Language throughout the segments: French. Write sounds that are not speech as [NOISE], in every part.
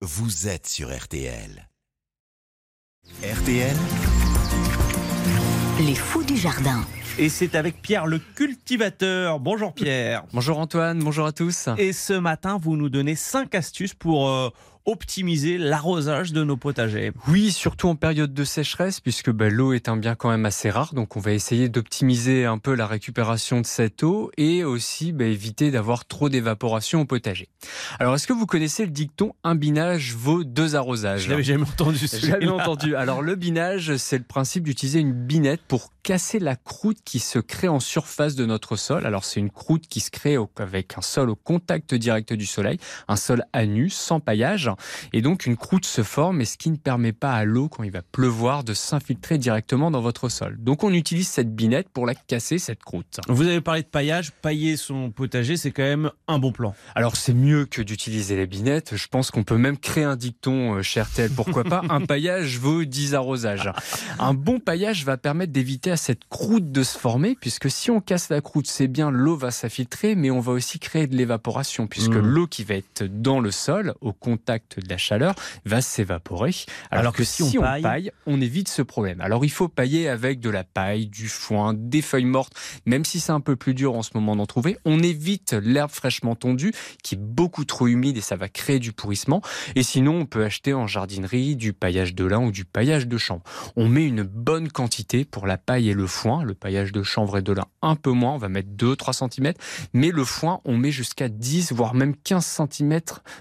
vous êtes sur RTL. RTL, Les fous du jardin. Et c'est avec Pierre le cultivateur. Bonjour Pierre. Bonjour Antoine, bonjour à tous. Et ce matin, vous nous donnez 5 astuces pour euh, optimiser l'arrosage de nos potagers. Oui, surtout en période de sécheresse, puisque bah, l'eau est un bien quand même assez rare, donc on va essayer d'optimiser un peu la récupération de cette eau et aussi bah, éviter d'avoir trop d'évaporation au potager. Alors, est-ce que vous connaissez le dicton un binage vaut deux arrosages Je l'avais jamais entendu. Celui-là. entendu. Alors le binage, c'est le principe d'utiliser une binette pour casser la croûte qui se crée en surface de notre sol. Alors c'est une croûte qui se crée avec un sol au contact direct du soleil, un sol à nu, sans paillage. Et donc une croûte se forme et ce qui ne permet pas à l'eau, quand il va pleuvoir, de s'infiltrer directement dans votre sol. Donc on utilise cette binette pour la casser, cette croûte. Vous avez parlé de paillage. Pailler son potager, c'est quand même un bon plan. Alors c'est mieux que d'utiliser les binettes. Je pense qu'on peut même créer un dicton euh, chez RTL. Pourquoi pas [LAUGHS] Un paillage vaut 10 arrosages. Un bon paillage va permettre d'éviter à cette croûte de se former, puisque si on casse la croûte, c'est bien l'eau va s'infiltrer, mais on va aussi créer de l'évaporation, puisque Mhm. l'eau qui va être dans le sol, au contact de la chaleur, va s'évaporer. Alors, Alors que, que si si, on paille- paille, on évite ce problème. Alors il faut pailler avec de la paille, du foin, des feuilles mortes, même si c'est un peu plus dur en ce moment d'en trouver. On évite l'herbe fraîchement tondue, qui est beaucoup trop humide et ça va créer du pourrissement. Et sinon, on peut acheter en jardinerie du paillage de lin ou du paillage de chanvre. On met une bonne quantité pour la paille et le foin. Le paillage de chanvre et de lin, un peu moins. On va mettre 2-3 cm. Mais le foin, on met jusqu'à 10, voire même 15 cm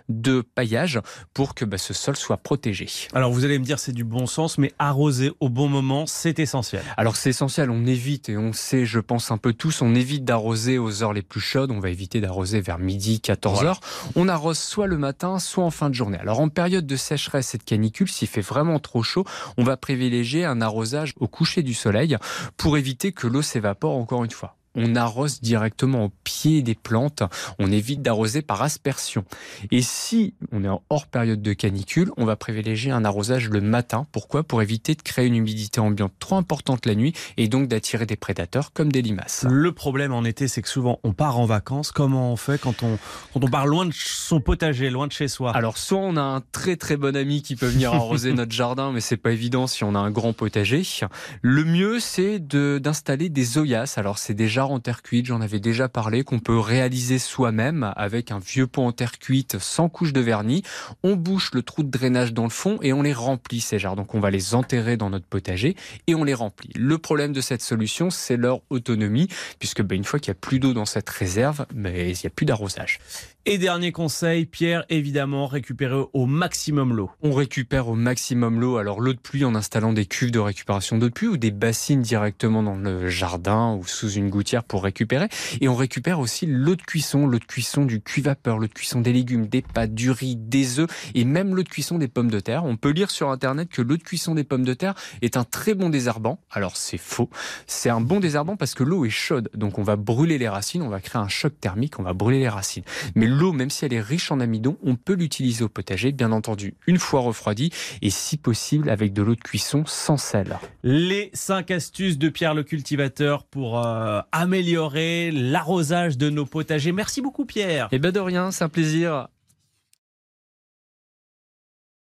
de paillage pour que bah, ce sol soit protégé. Alors vous allez me dire c'est du bon sens, mais arroser au bon moment, c'est essentiel. Alors c'est essentiel, on évite, et on sait, je pense un peu tous, on évite d'arroser aux heures les plus chaudes, on va éviter d'arroser vers midi, 14 Voilà. heures. On arrose soit le matin, soit en fin de journée. Alors en période de sécheresse et de canicule, s'il fait vraiment trop chaud, on va privilégier un arrosage au coucher du soleil pour éviter que l'eau s'évapore encore une fois. On arrose directement au pied des plantes, on évite d'arroser par aspersion. Et si on est en hors période de canicule, on va privilégier un arrosage le matin. Pourquoi? Pour éviter de créer une humidité ambiante trop importante la nuit et donc d'attirer des prédateurs comme des limaces. Le problème en été, c'est que souvent on part en vacances. Comment on fait quand on, quand on part loin de son potager, loin de chez soi? Alors soit on a un très très bon ami qui peut venir arroser [LAUGHS] notre jardin, mais c'est pas évident si on a un grand potager. Le mieux c'est de- d'installer des oyas. Alors c'est des en terre cuite, j'en avais déjà parlé, qu'on peut réaliser soi-même avec un vieux pot en terre cuite sans couche de vernis. On bouche le trou de drainage dans le fond et on les remplit ces jarres. Donc on va les enterrer dans notre potager et on les remplit. Le problème de cette solution c'est leur autonomie, puisque ben, une fois qu'il n'y a plus d'eau dans cette réserve, mais il n'y a plus d'arrosage. Et dernier conseil, Pierre, évidemment, récupérer au maximum l'eau. On récupère au maximum l'eau. Alors l'eau de pluie en installant des cuves de récupération d'eau de pluie ou des bassines directement dans le jardin ou sous une gouttière pour récupérer. Et on récupère aussi l'eau de cuisson, l'eau de cuisson du cuit vapeur, l'eau de cuisson des légumes, des pâtes, du riz, des œufs et même l'eau de cuisson des pommes de terre. On peut lire sur internet que l'eau de cuisson des pommes de terre est un très bon désherbant. Alors c'est faux. C'est un bon désherbant parce que l'eau est chaude. Donc on va brûler les racines, on va créer un choc thermique, on va brûler les racines. Mais l'eau, même si elle est riche en amidon, on peut l'utiliser au potager, bien entendu, une fois refroidie et si possible avec de l'eau de cuisson sans sel. Les 5 astuces de Pierre le cultivateur pour euh, l'arrosage de nos potagers. Merci beaucoup, Pierre. Et ben de rien, c'est un plaisir.